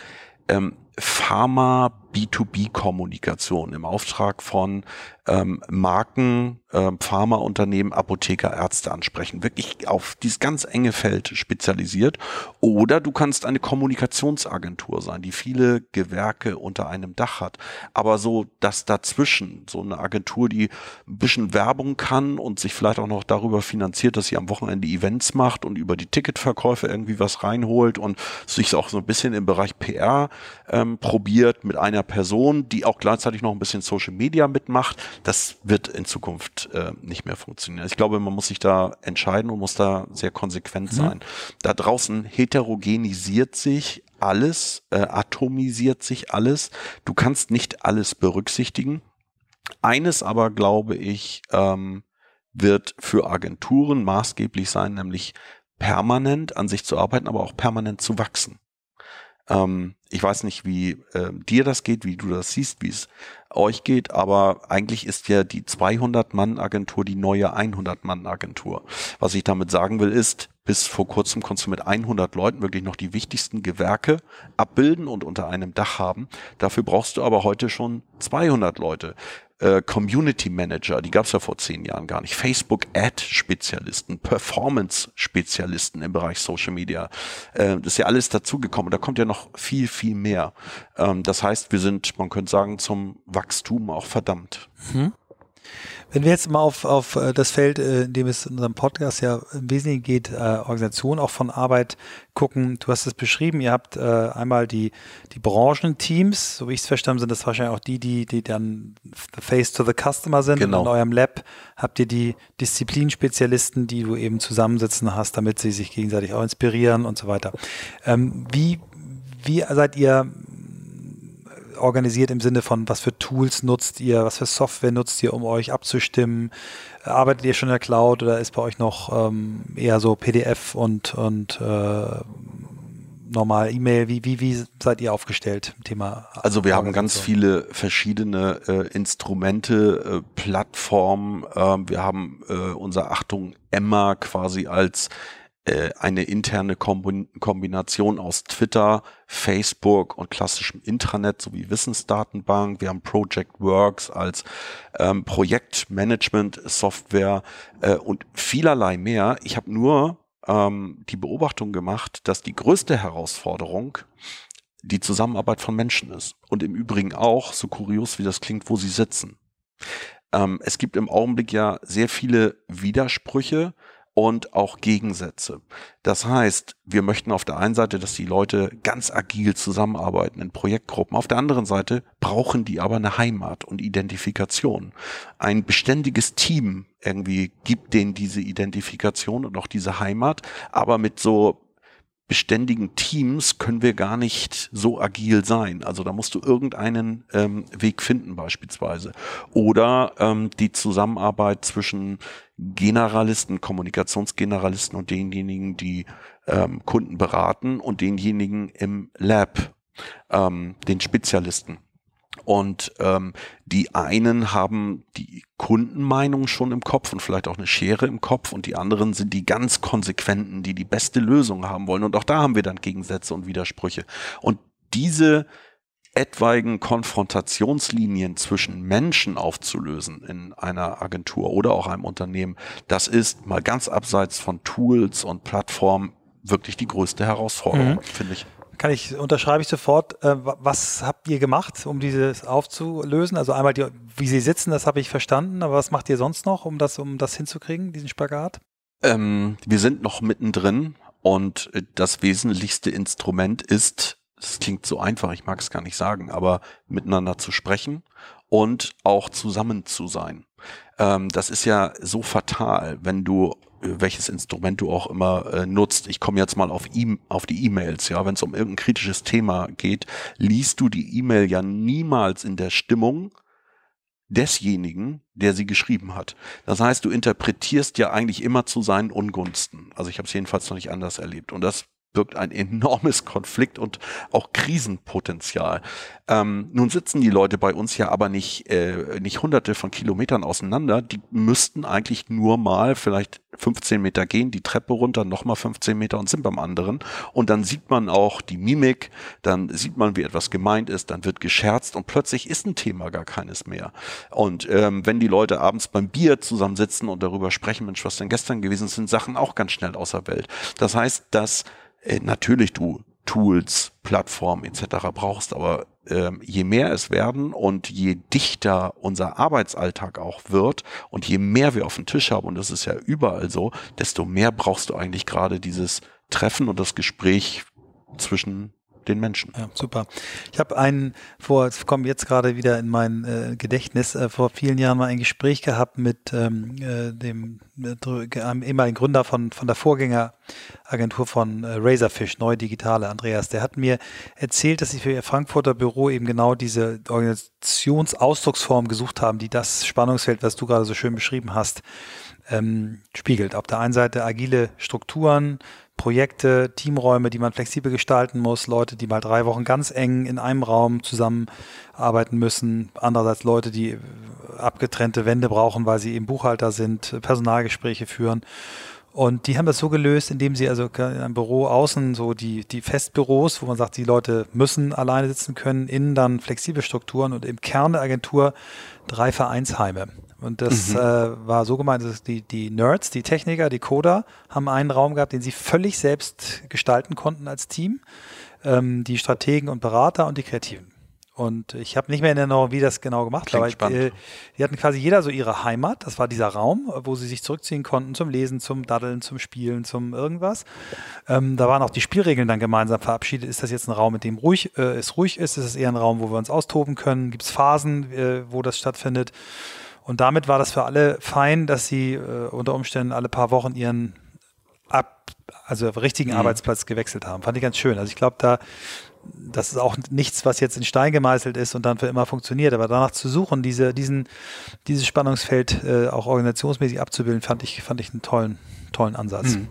ähm, Pharma B2B-Kommunikation im Auftrag von ähm, Marken, ähm, Pharmaunternehmen, Apotheker, Ärzte ansprechen. Wirklich auf dieses ganz enge Feld spezialisiert. Oder du kannst eine Kommunikationsagentur sein, die viele Gewerke unter einem Dach hat. Aber so das dazwischen, so eine Agentur, die ein bisschen Werbung kann und sich vielleicht auch noch darüber finanziert, dass sie am Wochenende Events macht und über die Ticketverkäufe irgendwie was reinholt und sich auch so ein bisschen im Bereich PR ähm, probiert mit einer Person, die auch gleichzeitig noch ein bisschen Social Media mitmacht. Das wird in Zukunft äh, nicht mehr funktionieren. Ich glaube, man muss sich da entscheiden und muss da sehr konsequent mhm. sein. Da draußen heterogenisiert sich alles, äh, atomisiert sich alles. Du kannst nicht alles berücksichtigen. Eines aber, glaube ich, ähm, wird für Agenturen maßgeblich sein, nämlich permanent an sich zu arbeiten, aber auch permanent zu wachsen. Ähm, ich weiß nicht, wie äh, dir das geht, wie du das siehst, wie es euch geht, aber eigentlich ist ja die 200-Mann-Agentur die neue 100-Mann-Agentur. Was ich damit sagen will, ist, bis vor kurzem konntest du mit 100 Leuten wirklich noch die wichtigsten Gewerke abbilden und unter einem Dach haben. Dafür brauchst du aber heute schon 200 Leute äh, Community Manager, die gab es ja vor zehn Jahren gar nicht, Facebook Ad Spezialisten, Performance Spezialisten im Bereich Social Media. Äh, das ist ja alles dazugekommen. Da kommt ja noch viel, viel mehr. Ähm, das heißt, wir sind, man könnte sagen, zum Wachstum auch verdammt. Mhm. Wenn wir jetzt mal auf, auf äh, das Feld, äh, in dem es in unserem Podcast ja im Wesentlichen geht, äh, Organisation auch von Arbeit gucken, du hast es beschrieben, ihr habt äh, einmal die, die Branchenteams, so wie ich es verstanden sind das wahrscheinlich auch die, die, die dann face to the customer sind. Genau. Und in eurem Lab habt ihr die Disziplinspezialisten, die du eben zusammensitzen hast, damit sie sich gegenseitig auch inspirieren und so weiter. Ähm, wie, wie seid ihr organisiert im Sinne von, was für Tools nutzt ihr, was für Software nutzt ihr, um euch abzustimmen? Arbeitet ihr schon in der Cloud oder ist bei euch noch ähm, eher so PDF und, und äh, normal E-Mail? Wie, wie, wie seid ihr aufgestellt im Thema? Also wir haben ganz viele verschiedene äh, Instrumente, äh, Plattformen. Äh, wir haben äh, unser Achtung Emma quasi als eine interne Kombination aus Twitter, Facebook und klassischem Intranet sowie Wissensdatenbank. Wir haben Project Works als ähm, Projektmanagement-Software äh, und vielerlei mehr. Ich habe nur ähm, die Beobachtung gemacht, dass die größte Herausforderung die Zusammenarbeit von Menschen ist. Und im Übrigen auch, so kurios wie das klingt, wo sie sitzen. Ähm, es gibt im Augenblick ja sehr viele Widersprüche und auch Gegensätze. Das heißt, wir möchten auf der einen Seite, dass die Leute ganz agil zusammenarbeiten in Projektgruppen. Auf der anderen Seite brauchen die aber eine Heimat und Identifikation. Ein beständiges Team irgendwie gibt denen diese Identifikation und auch diese Heimat, aber mit so beständigen Teams können wir gar nicht so agil sein. Also da musst du irgendeinen ähm, Weg finden beispielsweise. Oder ähm, die Zusammenarbeit zwischen Generalisten, Kommunikationsgeneralisten und denjenigen, die ähm, Kunden beraten und denjenigen im Lab, ähm, den Spezialisten. Und ähm, die einen haben die Kundenmeinung schon im Kopf und vielleicht auch eine Schere im Kopf und die anderen sind die ganz konsequenten, die die beste Lösung haben wollen. Und auch da haben wir dann Gegensätze und Widersprüche. Und diese etwaigen Konfrontationslinien zwischen Menschen aufzulösen in einer Agentur oder auch einem Unternehmen, das ist mal ganz abseits von Tools und Plattformen wirklich die größte Herausforderung, mhm. finde ich. Kann ich, unterschreibe ich sofort. Äh, was habt ihr gemacht, um dieses aufzulösen? Also einmal, die, wie sie sitzen, das habe ich verstanden, aber was macht ihr sonst noch, um das, um das hinzukriegen, diesen Spagat? Ähm, wir sind noch mittendrin und das wesentlichste Instrument ist, das klingt so einfach, ich mag es gar nicht sagen, aber miteinander zu sprechen und auch zusammen zu sein. Ähm, das ist ja so fatal, wenn du welches Instrument du auch immer äh, nutzt. Ich komme jetzt mal auf, e auf die E-Mails, ja, wenn es um irgendein kritisches Thema geht, liest du die E-Mail ja niemals in der Stimmung desjenigen, der sie geschrieben hat. Das heißt, du interpretierst ja eigentlich immer zu seinen Ungunsten. Also ich habe es jedenfalls noch nicht anders erlebt. Und das birgt ein enormes Konflikt und auch Krisenpotenzial. Ähm, nun sitzen die Leute bei uns ja aber nicht, äh, nicht hunderte von Kilometern auseinander. Die müssten eigentlich nur mal vielleicht 15 Meter gehen, die Treppe runter, nochmal 15 Meter und sind beim anderen. Und dann sieht man auch die Mimik, dann sieht man, wie etwas gemeint ist, dann wird gescherzt und plötzlich ist ein Thema gar keines mehr. Und ähm, wenn die Leute abends beim Bier zusammensitzen und darüber sprechen, Mensch, was denn gestern gewesen sind, Sachen auch ganz schnell außer Welt. Das heißt, dass äh, natürlich du Tools, Plattformen etc. brauchst, aber ähm, je mehr es werden und je dichter unser Arbeitsalltag auch wird und je mehr wir auf dem Tisch haben, und das ist ja überall so, desto mehr brauchst du eigentlich gerade dieses Treffen und das Gespräch zwischen den Menschen. Ja, super. Ich habe einen, vor, komme jetzt gerade wieder in mein äh, Gedächtnis, äh, vor vielen Jahren mal ein Gespräch gehabt mit ähm, äh, dem äh, ehemaligen Gründer von, von der Vorgängeragentur von äh, Razorfish, Neue Digitale, Andreas. Der hat mir erzählt, dass sie für ihr Frankfurter Büro eben genau diese Organisationsausdrucksform gesucht haben, die das Spannungsfeld, was du gerade so schön beschrieben hast, ähm, spiegelt. Auf der einen Seite agile Strukturen, Projekte, Teamräume, die man flexibel gestalten muss, Leute, die mal drei Wochen ganz eng in einem Raum zusammenarbeiten müssen, andererseits Leute, die abgetrennte Wände brauchen, weil sie eben Buchhalter sind, Personalgespräche führen. Und die haben das so gelöst, indem sie also in einem Büro außen so die, die Festbüros, wo man sagt, die Leute müssen alleine sitzen können, innen dann flexible Strukturen und im Kern der Agentur drei Vereinsheime. Und das mhm. äh, war so gemeint, dass die, die Nerds, die Techniker, die Coder haben einen Raum gehabt, den sie völlig selbst gestalten konnten als Team. Ähm, die Strategen und Berater und die Kreativen. Und ich habe nicht mehr in Erinnerung, wie das genau gemacht war. Aber äh, die hatten quasi jeder so ihre Heimat. Das war dieser Raum, wo sie sich zurückziehen konnten zum Lesen, zum Daddeln, zum Spielen, zum irgendwas. Ähm, da waren auch die Spielregeln dann gemeinsam verabschiedet. Ist das jetzt ein Raum, mit dem ruhig, äh, es ruhig ist? Ist es eher ein Raum, wo wir uns austoben können? Gibt es Phasen, äh, wo das stattfindet? Und damit war das für alle fein, dass sie äh, unter Umständen alle paar Wochen ihren ab, also richtigen mhm. Arbeitsplatz gewechselt haben. Fand ich ganz schön. Also ich glaube, da das ist auch nichts, was jetzt in Stein gemeißelt ist und dann für immer funktioniert. Aber danach zu suchen, diese, diesen, dieses Spannungsfeld äh, auch organisationsmäßig abzubilden, fand ich, fand ich einen tollen, tollen Ansatz. Mhm.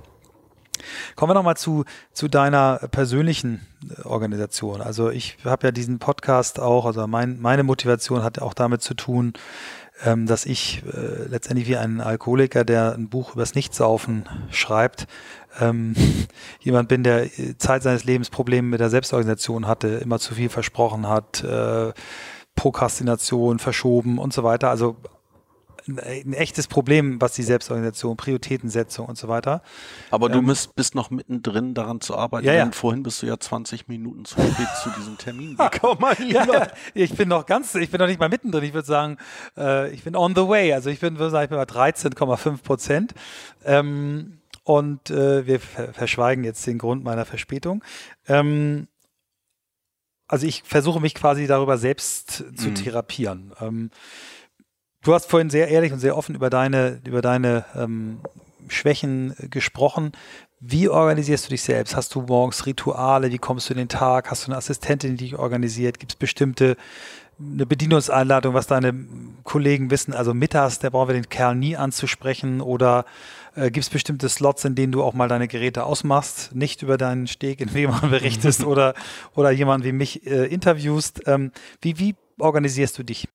Kommen wir nochmal zu, zu deiner persönlichen Organisation. Also ich habe ja diesen Podcast auch, also mein, meine Motivation hat auch damit zu tun, ähm, dass ich äh, letztendlich wie ein Alkoholiker, der ein Buch übers Nichtsaufen schreibt, ähm, jemand bin, der äh, Zeit seines Lebens Probleme mit der Selbstorganisation hatte, immer zu viel versprochen hat, äh, Prokrastination verschoben und so weiter. Also ein echtes Problem, was die Selbstorganisation, Prioritätensetzung und so weiter. Aber du ähm, bist, bist noch mittendrin daran zu arbeiten. Ja, ja. Vorhin bist du ja 20 Minuten zu spät zu diesem Termin gekommen. ja, ja, ich bin noch ganz, ich bin noch nicht mal mittendrin. Ich würde sagen, äh, ich bin on the way. Also ich bin, würde sagen, ich bin bei 13,5 Prozent. Ähm, und äh, wir verschweigen jetzt den Grund meiner Verspätung. Ähm, also ich versuche mich quasi darüber selbst zu mhm. therapieren. Ähm, Du hast vorhin sehr ehrlich und sehr offen über deine, über deine ähm, Schwächen gesprochen. Wie organisierst du dich selbst? Hast du morgens Rituale? Wie kommst du in den Tag? Hast du eine Assistentin, die dich organisiert? Gibt es bestimmte eine Bedienungseinladung, was deine Kollegen wissen? Also mittags, da brauchen wir den Kerl nie anzusprechen oder äh, gibt es bestimmte Slots, in denen du auch mal deine Geräte ausmachst, nicht über deinen Steg in jemanden berichtest oder, oder jemanden wie mich äh, interviewst? Ähm, wie, wie organisierst du dich?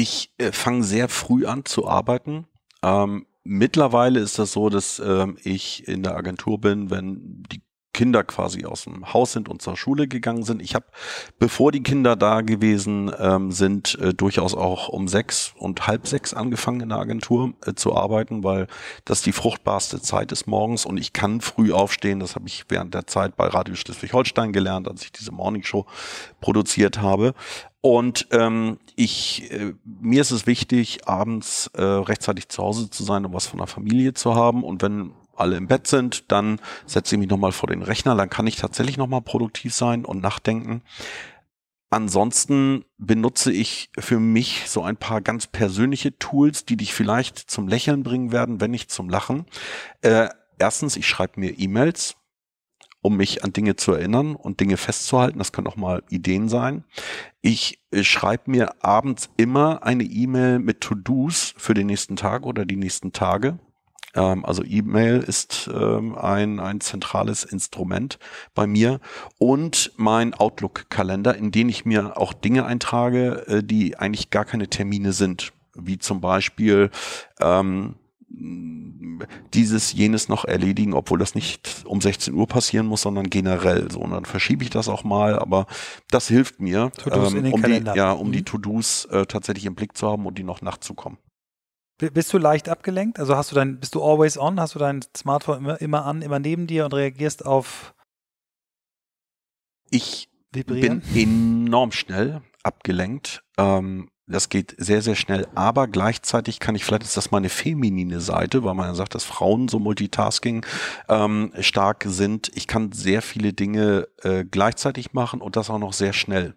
Ich äh, fange sehr früh an zu arbeiten. Ähm, mittlerweile ist das so, dass ähm, ich in der Agentur bin, wenn die Kinder quasi aus dem Haus sind und zur Schule gegangen sind. Ich habe, bevor die Kinder da gewesen ähm, sind, äh, durchaus auch um sechs und halb sechs angefangen in der Agentur äh, zu arbeiten, weil das die fruchtbarste Zeit ist morgens und ich kann früh aufstehen. Das habe ich während der Zeit bei Radio Schleswig-Holstein gelernt, als ich diese Morningshow produziert habe. Und ähm, ich, äh, mir ist es wichtig, abends äh, rechtzeitig zu Hause zu sein, um was von der Familie zu haben. Und wenn alle im Bett sind, dann setze ich mich nochmal vor den Rechner, dann kann ich tatsächlich nochmal produktiv sein und nachdenken. Ansonsten benutze ich für mich so ein paar ganz persönliche Tools, die dich vielleicht zum Lächeln bringen werden, wenn nicht zum Lachen. Äh, erstens, ich schreibe mir E-Mails um mich an Dinge zu erinnern und Dinge festzuhalten. Das können auch mal Ideen sein. Ich äh, schreibe mir abends immer eine E-Mail mit To-Dos für den nächsten Tag oder die nächsten Tage. Ähm, also E-Mail ist ähm, ein, ein zentrales Instrument bei mir und mein Outlook-Kalender, in den ich mir auch Dinge eintrage, äh, die eigentlich gar keine Termine sind. Wie zum Beispiel ähm, dieses, jenes noch erledigen, obwohl das nicht um 16 Uhr passieren muss, sondern generell so. Und dann verschiebe ich das auch mal, aber das hilft mir, ähm, um, die, ja, um mhm. die To-Dos äh, tatsächlich im Blick zu haben und die noch nachzukommen. Bist du leicht abgelenkt? Also hast du dein, bist du always on? Hast du dein Smartphone immer, immer an, immer neben dir und reagierst auf Ich Vibrieren? bin enorm schnell abgelenkt. Ähm, das geht sehr, sehr schnell, aber gleichzeitig kann ich, vielleicht ist das meine feminine Seite, weil man ja sagt, dass Frauen so Multitasking ähm, stark sind. Ich kann sehr viele Dinge äh, gleichzeitig machen und das auch noch sehr schnell.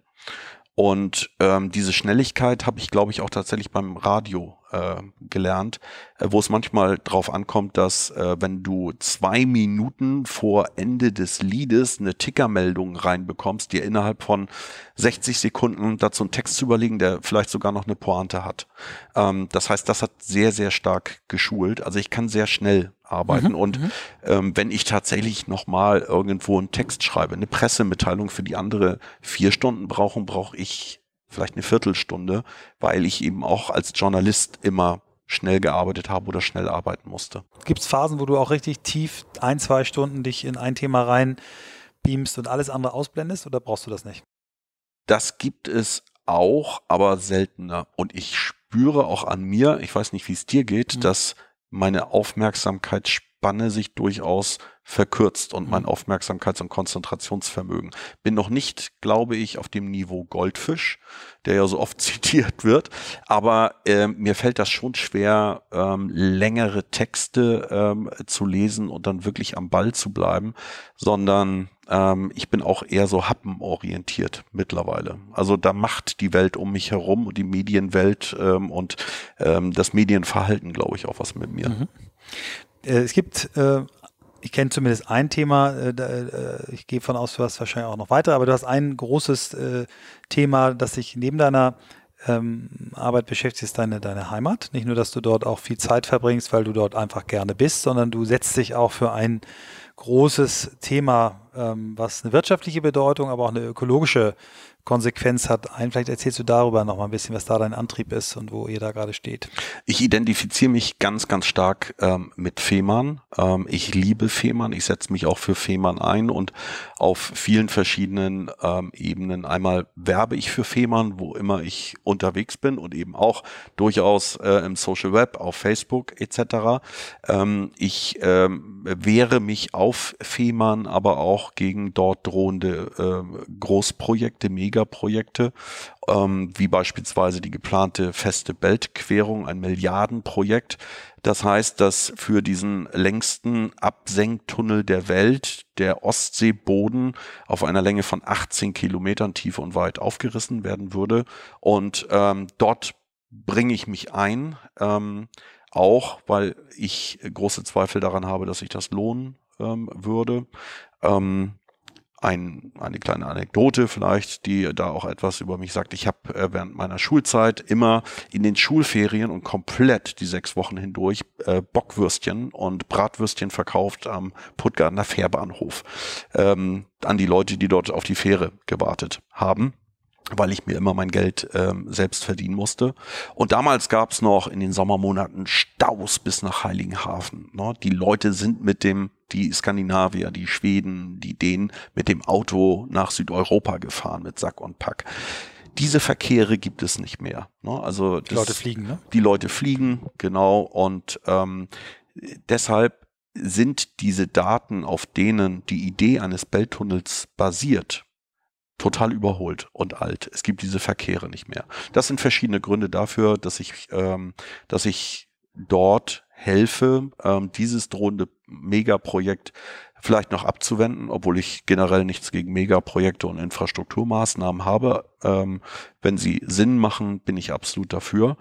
Und ähm, diese Schnelligkeit habe ich, glaube ich, auch tatsächlich beim Radio äh, gelernt, äh, wo es manchmal drauf ankommt, dass äh, wenn du zwei Minuten vor Ende des Liedes eine Tickermeldung reinbekommst, dir innerhalb von 60 Sekunden dazu einen Text zu überlegen, der vielleicht sogar noch eine Pointe hat. Ähm, das heißt, das hat sehr, sehr stark geschult. Also ich kann sehr schnell arbeiten. Mhm, und mhm. ähm, wenn ich tatsächlich nochmal irgendwo einen Text schreibe, eine Pressemitteilung für die andere vier Stunden brauchen, brauche ich vielleicht eine Viertelstunde, weil ich eben auch als Journalist immer schnell gearbeitet habe oder schnell arbeiten musste. Gibt es Phasen, wo du auch richtig tief ein, zwei Stunden dich in ein Thema rein beamst und alles andere ausblendest oder brauchst du das nicht? Das gibt es auch, aber seltener. Und ich spüre auch an mir, ich weiß nicht, wie es dir geht, mhm. dass meine Aufmerksamkeitsspanne sich durchaus verkürzt und mein mhm. Aufmerksamkeits- und Konzentrationsvermögen. Bin noch nicht, glaube ich, auf dem Niveau Goldfisch, der ja so oft zitiert wird, aber äh, mir fällt das schon schwer, ähm, längere Texte ähm, zu lesen und dann wirklich am Ball zu bleiben, sondern ähm, ich bin auch eher so happenorientiert mittlerweile. Also da macht die Welt um mich herum und die Medienwelt ähm, und ähm, das Medienverhalten, glaube ich, auch was mit mir. Mhm. Äh, es gibt äh, ich kenne zumindest ein Thema, äh, äh, ich gehe von aus, du hast wahrscheinlich auch noch weiter, aber du hast ein großes äh, Thema, das sich neben deiner ähm, Arbeit beschäftigt, deine, deine Heimat. Nicht nur, dass du dort auch viel Zeit verbringst, weil du dort einfach gerne bist, sondern du setzt dich auch für ein großes Thema, ähm, was eine wirtschaftliche Bedeutung, aber auch eine ökologische Konsequenz hat ein. Vielleicht erzählst du darüber noch mal ein bisschen, was da dein Antrieb ist und wo ihr da gerade steht. Ich identifiziere mich ganz, ganz stark ähm, mit Fehmarn. Ähm, ich liebe Fehmarn. Ich setze mich auch für Fehmarn ein und auf vielen verschiedenen ähm, Ebenen. Einmal werbe ich für Fehmarn, wo immer ich unterwegs bin und eben auch durchaus äh, im Social Web, auf Facebook etc. Ähm, ich ähm, wehre mich auf Fehmarn, aber auch gegen dort drohende äh, Großprojekte, Megaprojekte, ähm, wie beispielsweise die geplante feste Beltquerung, ein Milliardenprojekt. Das heißt, dass für diesen längsten Absenktunnel der Welt der Ostseeboden auf einer Länge von 18 Kilometern tief und weit aufgerissen werden würde. Und ähm, dort bringe ich mich ein, ähm, auch weil ich große Zweifel daran habe, dass sich das lohnen ähm, würde. Ähm, ein, eine kleine Anekdote vielleicht, die da auch etwas über mich sagt. Ich habe äh, während meiner Schulzeit immer in den Schulferien und komplett die sechs Wochen hindurch äh, Bockwürstchen und Bratwürstchen verkauft am Puttgardener Fährbahnhof ähm, an die Leute, die dort auf die Fähre gewartet haben. Weil ich mir immer mein Geld ähm, selbst verdienen musste. Und damals gab es noch in den Sommermonaten Staus bis nach Heiligenhafen. Ne? Die Leute sind mit dem, die Skandinavier, die Schweden, die Dänen mit dem Auto nach Südeuropa gefahren mit Sack und Pack. Diese Verkehre gibt es nicht mehr. Ne? Also das, die Leute fliegen, ne? Die Leute fliegen, genau. Und ähm, deshalb sind diese Daten, auf denen die Idee eines Belttunnels basiert, total überholt und alt. Es gibt diese Verkehre nicht mehr. Das sind verschiedene Gründe dafür, dass ich, ähm, dass ich dort helfe, ähm, dieses drohende Megaprojekt vielleicht noch abzuwenden, obwohl ich generell nichts gegen Megaprojekte und Infrastrukturmaßnahmen habe. Ähm, wenn sie Sinn machen, bin ich absolut dafür.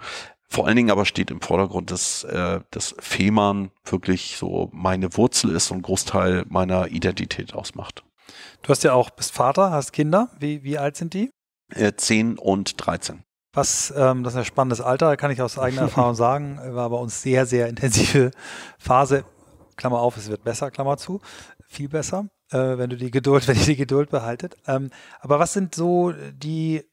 Vor allen Dingen aber steht im Vordergrund, dass, äh, dass Fehmarn wirklich so meine Wurzel ist und Großteil meiner Identität ausmacht. Du hast ja auch, bist Vater, hast Kinder. Wie, wie alt sind die? Äh, 10 und 13. Was, ähm, das ist ein spannendes Alter, kann ich aus eigener Erfahrung sagen, war bei uns sehr, sehr intensive Phase. Klammer auf, es wird besser, Klammer zu. Viel besser, äh, wenn du die Geduld, wenn ihr die Geduld behaltet. Ähm, aber was sind so die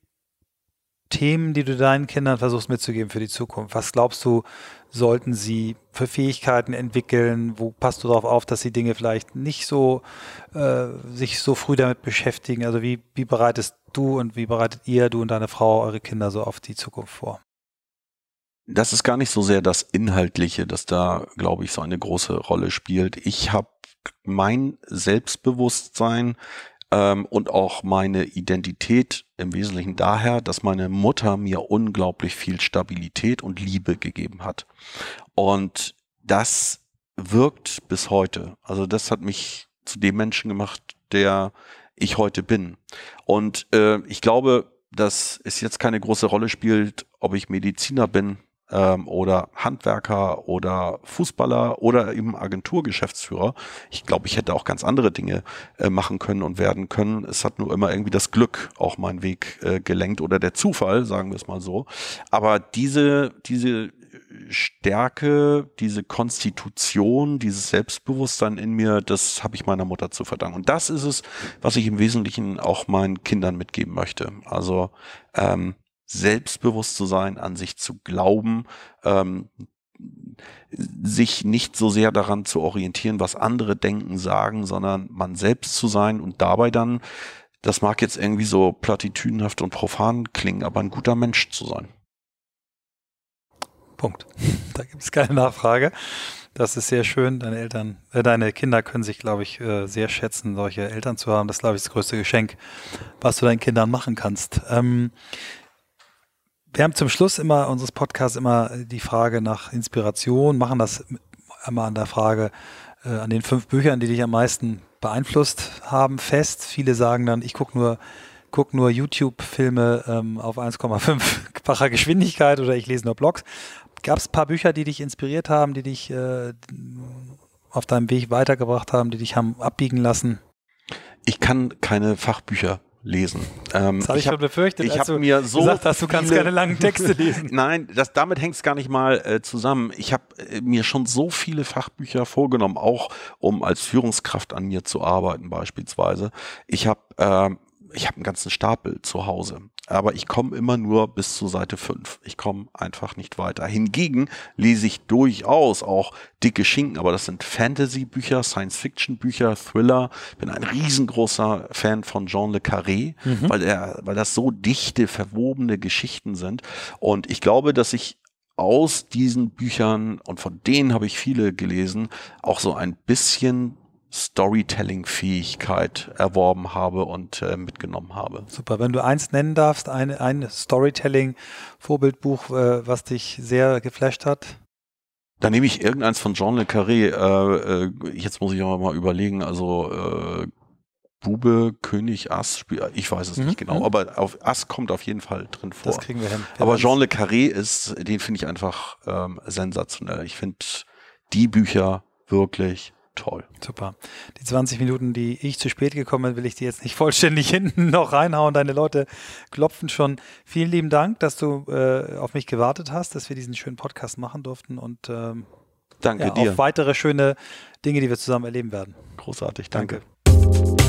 Themen, die du deinen Kindern versuchst mitzugeben für die Zukunft? Was glaubst du, sollten sie für Fähigkeiten entwickeln? Wo passt du darauf auf, dass sie Dinge vielleicht nicht so äh, sich so früh damit beschäftigen? Also wie, wie bereitest du und wie bereitet ihr, du und deine Frau, eure Kinder so auf die Zukunft vor? Das ist gar nicht so sehr das Inhaltliche, das da, glaube ich, so eine große Rolle spielt. Ich habe mein Selbstbewusstsein ähm, und auch meine Identität im Wesentlichen daher, dass meine Mutter mir unglaublich viel Stabilität und Liebe gegeben hat. Und das wirkt bis heute. Also das hat mich zu dem Menschen gemacht, der ich heute bin. Und äh, ich glaube, dass es jetzt keine große Rolle spielt, ob ich Mediziner bin ähm, oder Handwerker oder Fußballer oder eben Agenturgeschäftsführer. Ich glaube, ich hätte auch ganz andere Dinge äh, machen können und werden können. Es hat nur immer irgendwie das Glück auch meinen Weg äh, gelenkt oder der Zufall, sagen wir es mal so. Aber diese, diese Stärke, diese Konstitution, dieses Selbstbewusstsein in mir, das habe ich meiner Mutter zu verdanken. Und das ist es, was ich im Wesentlichen auch meinen Kindern mitgeben möchte. Also ähm, selbstbewusst zu sein, an sich zu glauben, ähm, sich nicht so sehr daran zu orientieren, was andere denken, sagen, sondern man selbst zu sein und dabei dann, das mag jetzt irgendwie so platitüdenhaft und profan klingen, aber ein guter Mensch zu sein. Punkt. Da gibt es keine Nachfrage. Das ist sehr schön. Deine Eltern, äh, deine Kinder können sich, glaube ich, äh, sehr schätzen, solche Eltern zu haben. Das ist, glaube ich, das größte Geschenk, was du deinen Kindern machen kannst. Ähm, wir haben zum Schluss immer unseres Podcasts immer die Frage nach Inspiration, machen das immer an der Frage, äh, an den fünf Büchern, die dich am meisten beeinflusst haben, fest. Viele sagen dann, ich gucke nur, guck nur YouTube-Filme ähm, auf 1,5-facher Geschwindigkeit oder ich lese nur Blogs. Gab es ein paar Bücher, die dich inspiriert haben, die dich äh, auf deinem Weg weitergebracht haben, die dich haben abbiegen lassen? Ich kann keine Fachbücher lesen. Ähm, das habe ich, ich hab, schon befürchtet, ich als du mir so gesagt hast, du kannst keine langen Texte lesen. Nein, das, damit hängt es gar nicht mal äh, zusammen. Ich habe äh, mir schon so viele Fachbücher vorgenommen, auch um als Führungskraft an mir zu arbeiten beispielsweise. Ich habe äh, ich habe einen ganzen Stapel zu Hause aber ich komme immer nur bis zur Seite 5. Ich komme einfach nicht weiter. Hingegen lese ich durchaus auch dicke Schinken, aber das sind Fantasy-Bücher, Science-Fiction-Bücher, Thriller. Bin ein riesengroßer Fan von Jean Le Carré, mhm. weil er, weil das so dichte, verwobene Geschichten sind. Und ich glaube, dass ich aus diesen Büchern, und von denen habe ich viele gelesen, auch so ein bisschen Storytelling-Fähigkeit erworben habe und äh, mitgenommen habe. Super. Wenn du eins nennen darfst, ein, ein Storytelling-Vorbildbuch, äh, was dich sehr geflasht hat? Dann nehme ich irgendeins von Jean Le Carré. Äh, äh jetzt muss ich aber mal überlegen. Also äh, Bube, König, Ass, ich weiß es mhm. nicht genau, mhm. aber auf Ass kommt auf jeden Fall drin vor. Das kriegen wir hin. Wir aber Jean Le Carré ist, den finde ich einfach ähm, sensationell. Ich finde die Bücher wirklich toll. Super. Die 20 Minuten, die ich zu spät gekommen bin, will ich dir jetzt nicht vollständig hinten noch reinhauen. Deine Leute klopfen schon. Vielen lieben Dank, dass du äh, auf mich gewartet hast, dass wir diesen schönen Podcast machen durften und ähm, danke ja, dir. auf weitere schöne Dinge, die wir zusammen erleben werden. Großartig, danke. danke.